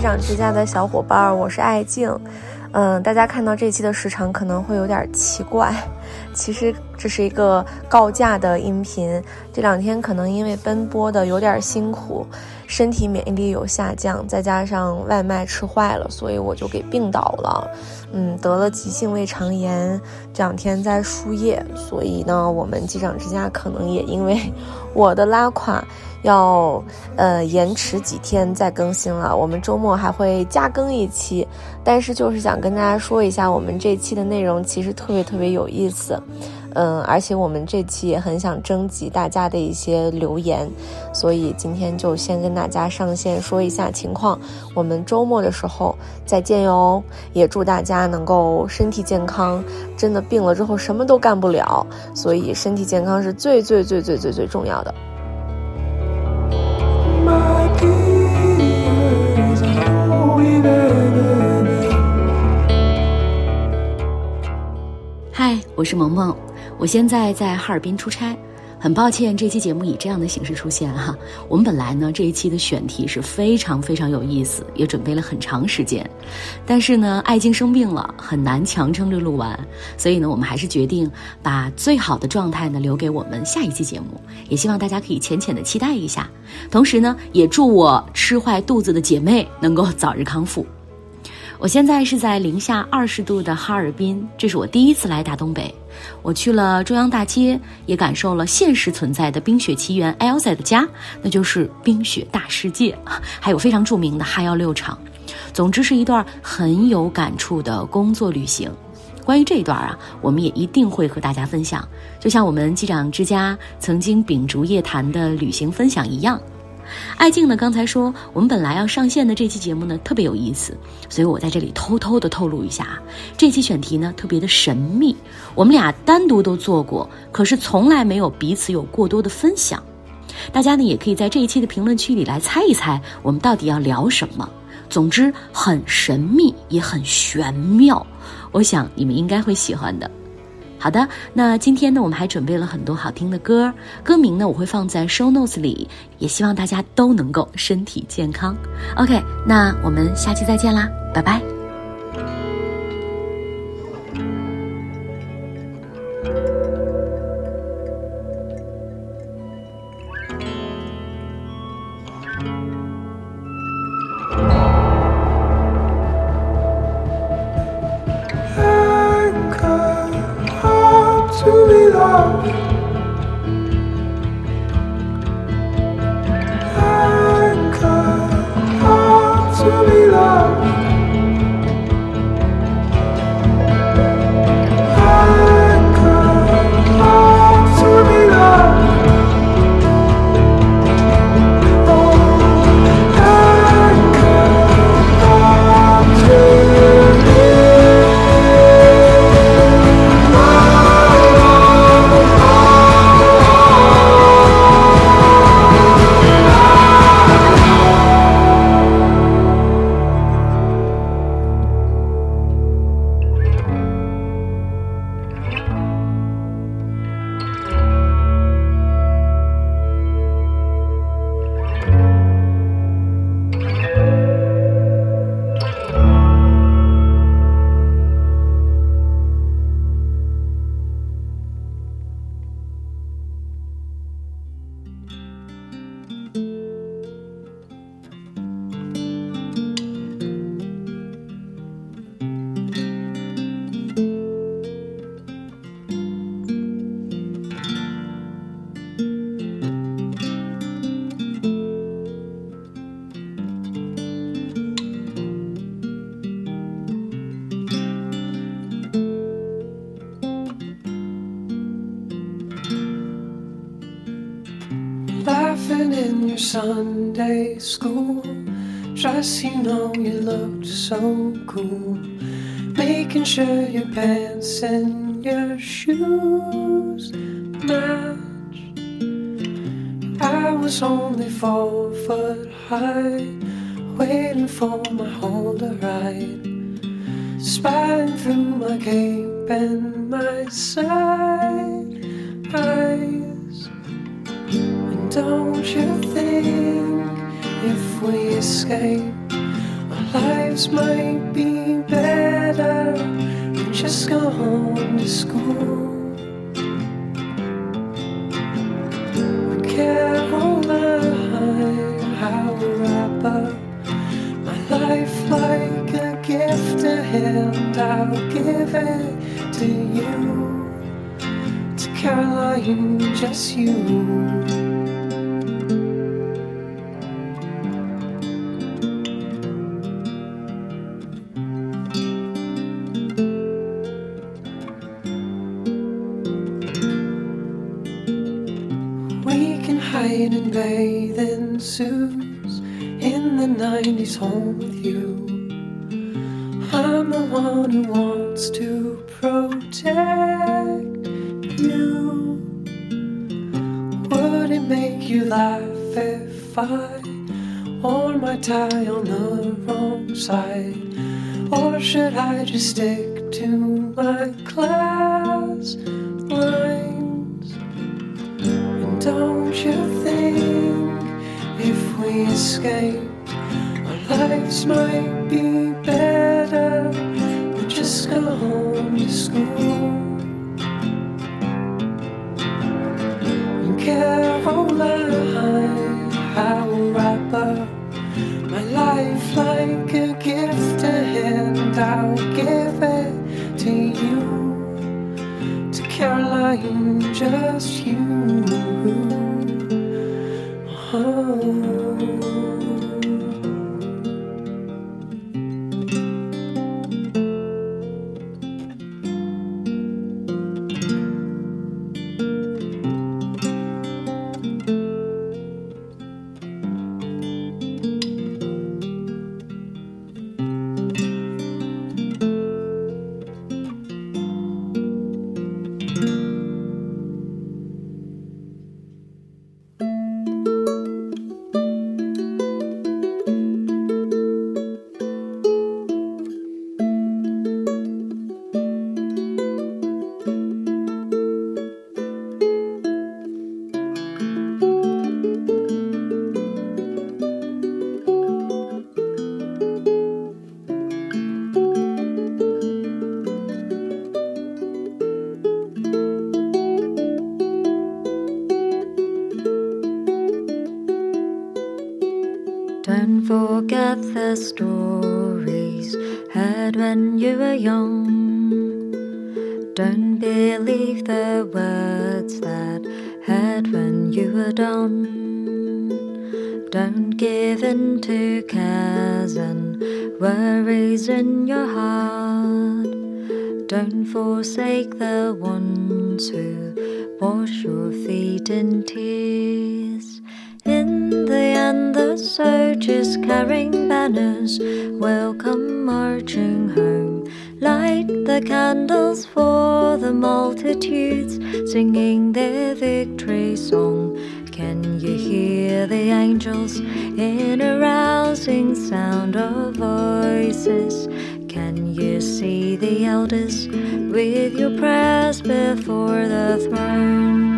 长之家的小伙伴，我是爱静。嗯，大家看到这期的时长可能会有点奇怪，其实这是一个告假的音频。这两天可能因为奔波的有点辛苦，身体免疫力有下降，再加上外卖吃坏了，所以我就给病倒了。嗯，得了急性胃肠炎，这两天在输液，所以呢，我们机长之家可能也因为 我的拉垮。要呃延迟几天再更新了，我们周末还会加更一期，但是就是想跟大家说一下，我们这期的内容其实特别特别有意思，嗯，而且我们这期也很想征集大家的一些留言，所以今天就先跟大家上线说一下情况，我们周末的时候再见哟，也祝大家能够身体健康，真的病了之后什么都干不了，所以身体健康是最最最最最最重要的。嗨，我是萌萌，我现在在哈尔滨出差。很抱歉，这期节目以这样的形式出现哈。我们本来呢这一期的选题是非常非常有意思，也准备了很长时间，但是呢爱静生病了，很难强撑着录完，所以呢我们还是决定把最好的状态呢留给我们下一期节目，也希望大家可以浅浅的期待一下，同时呢也祝我吃坏肚子的姐妹能够早日康复。我现在是在零下二十度的哈尔滨，这是我第一次来大东北。我去了中央大街，也感受了现实存在的冰雪奇缘 Elsa 的家，那就是冰雪大世界，还有非常著名的哈幺六厂。总之是一段很有感触的工作旅行。关于这一段啊，我们也一定会和大家分享，就像我们机长之家曾经秉烛夜谈的旅行分享一样。爱静呢？刚才说我们本来要上线的这期节目呢，特别有意思，所以我在这里偷偷的透露一下啊，这期选题呢特别的神秘，我们俩单独都做过，可是从来没有彼此有过多的分享。大家呢也可以在这一期的评论区里来猜一猜，我们到底要聊什么。总之很神秘，也很玄妙，我想你们应该会喜欢的。好的，那今天呢，我们还准备了很多好听的歌，歌名呢我会放在 show notes 里，也希望大家都能够身体健康。OK，那我们下期再见啦，拜拜。Tchau! Sunday school dress. You know you looked so cool. Making sure your pants and your shoes matched. I was only four foot high, waiting for my hole to ride. Spying through my cape and my side. Don't you think if we escape, our lives might be better and just go home to school. Can't how wrap up my life like a gift to hand. I'll give it to you, to Caroline, just you. I'm the one who wants to protect you. Would it make you laugh if I wore my tie on the wrong side? Or should I just stick to my class lines? And don't you think if we escape, our lives might be to school. And Caroline, I will wrap up my life like a gift to hand. I'll give it to you, to Caroline, just you. Forget the stories heard when you were young. Don't believe the words that heard when you were done. Don't give in to cares and worries in your heart. Don't forsake the ones who wash your feet in tears. Soldiers carrying banners will come marching home. Light the candles for the multitudes singing their victory song. Can you hear the angels in a rousing sound of voices? Can you see the elders with your prayers before the throne?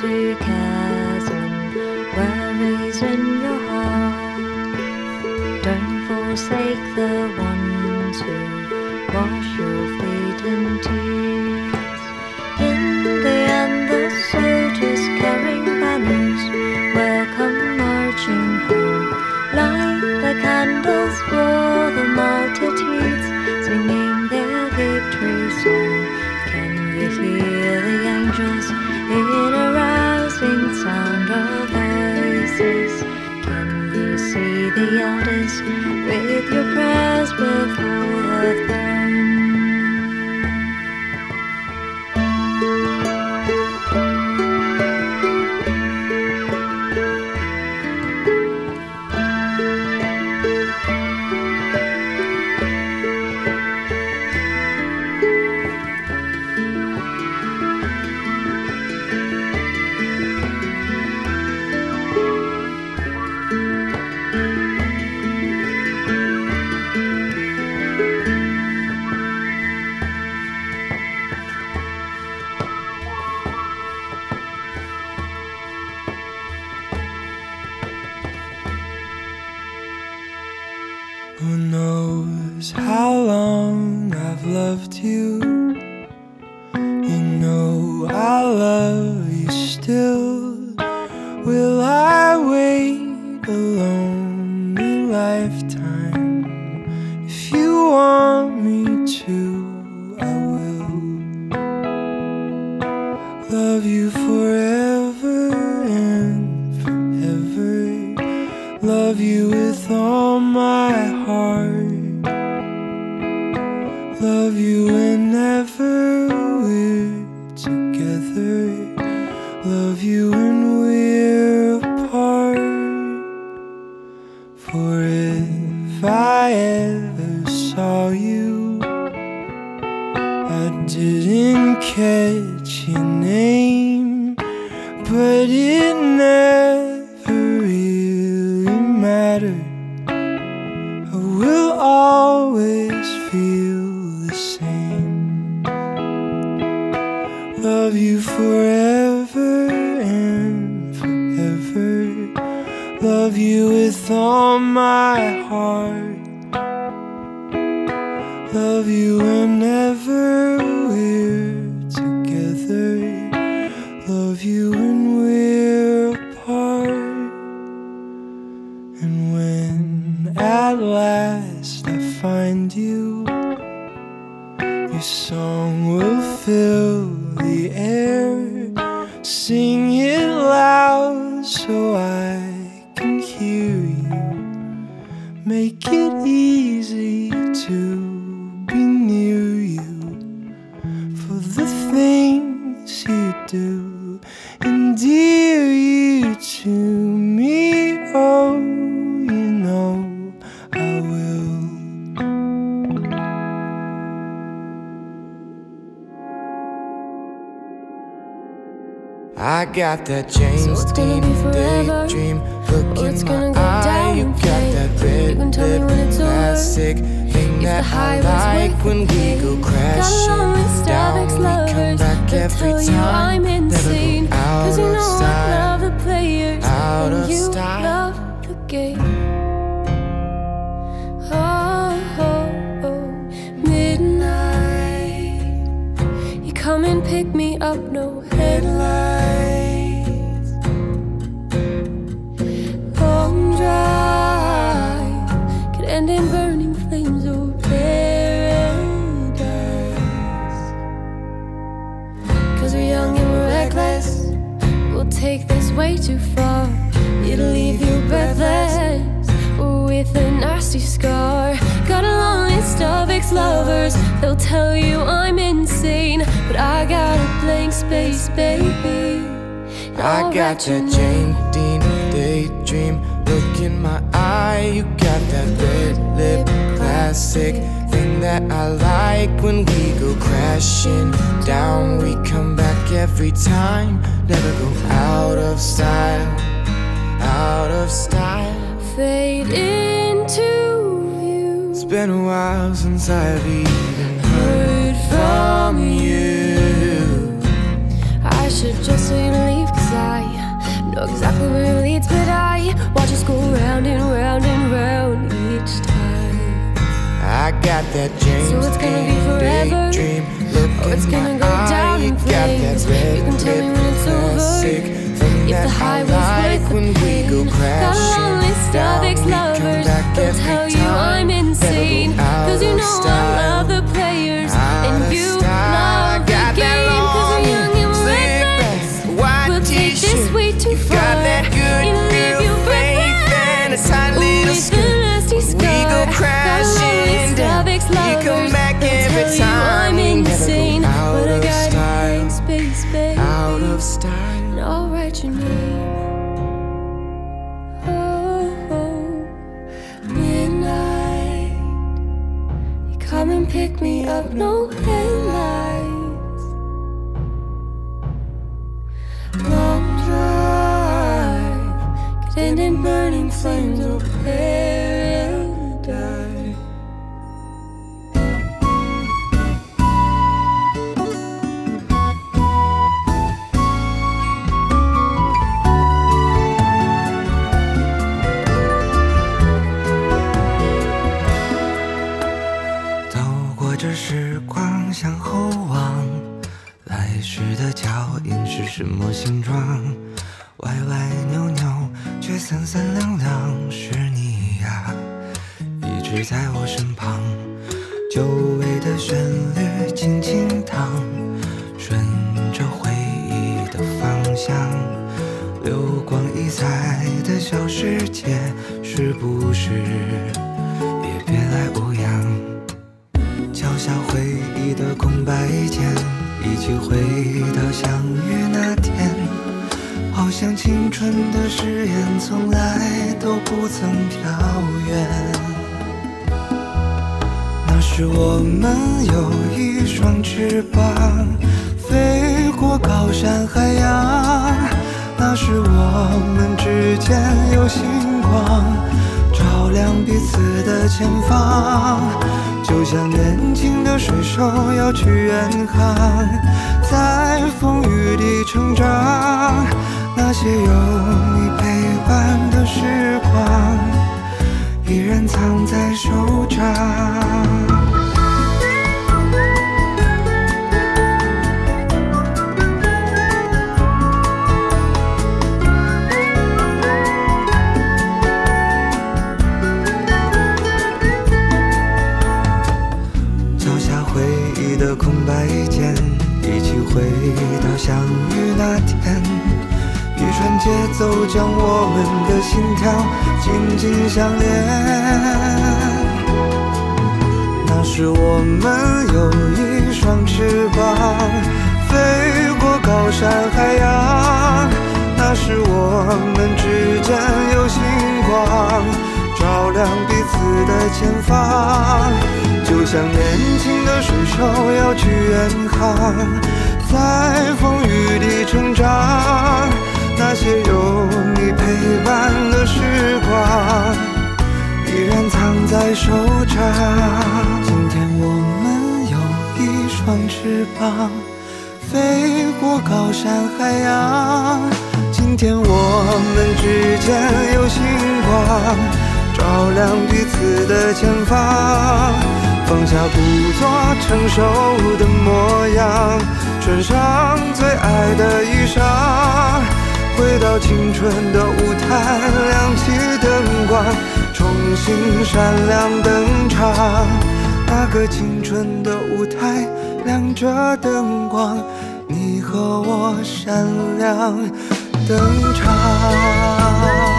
去看。The elders Love you forever and forever. Love you with all my heart. Will fill the air. Sing got that James So it's gonna Dean daydream look or in it's my eye. down You got that red You can tell me lip when it's over. classic thing that the I like when we go crashing long list of down. We come back every time. I'm Never insane. go out Cause you know I love the players Out and of you style. love the game. Oh, oh, oh, midnight. You come and pick me up, no way too far. It'll leave you breathless with a nasty scar. Got a long list of ex lovers. They'll tell you I'm insane. But I got a blank space, baby. I got your. James Dean daydream look in my eye. You got that red lip classic thing that I like when we go crashing down. We come back every time, never go style, out of style. Fade into view. It's been a while since I've even heard from you. I should just say to leave cause I know exactly where it leads But I watch us go round and round and round each time I got that James So it's gonna be forever, daydream look or it's gonna go eye. down in You got that flames. You can tell me when it's over, classic thing If that the I like when we go crashing down. We come back every tell time. you I'm insane. Cause you know style. I love the players out and you love the game. Cause I'm young and reckless. We'll take this way too far. Got that good and leave you faith and a tight little skirt. We go crashing down. You come back every time. Me up, no headlights. Long drive, end in burning flames or paradise. 什么形状？歪歪扭扭，却三三两两，是你呀，一直在我身旁。久违的旋律轻轻淌，顺着回忆的方向，流光溢彩的小世界，是不是也别来无恙？敲下回忆的空白键，一起回有一双翅膀，飞过高山海洋。那时我们之间有星光，照亮彼此的前方。就像年轻的水手要去远航，在风雨里成长。那些有你陪伴的时光，依然藏在手掌。奏将我们的心跳紧紧相连。那时我们有一双翅膀，飞过高山海洋。那时我们之间有星光，照亮彼此的前方。就像年轻的水手要去远航，在风雨里成长。那些有你陪伴的时光，依然藏在手掌。今天我们有一双翅膀，飞过高山海洋。今天我们之间有星光，照亮彼此的前方。放下故作成熟的模样，穿上最爱的衣，青春的舞台，亮起灯光，重新闪亮登场。那个青春的舞台，亮着灯光，你和我闪亮登场。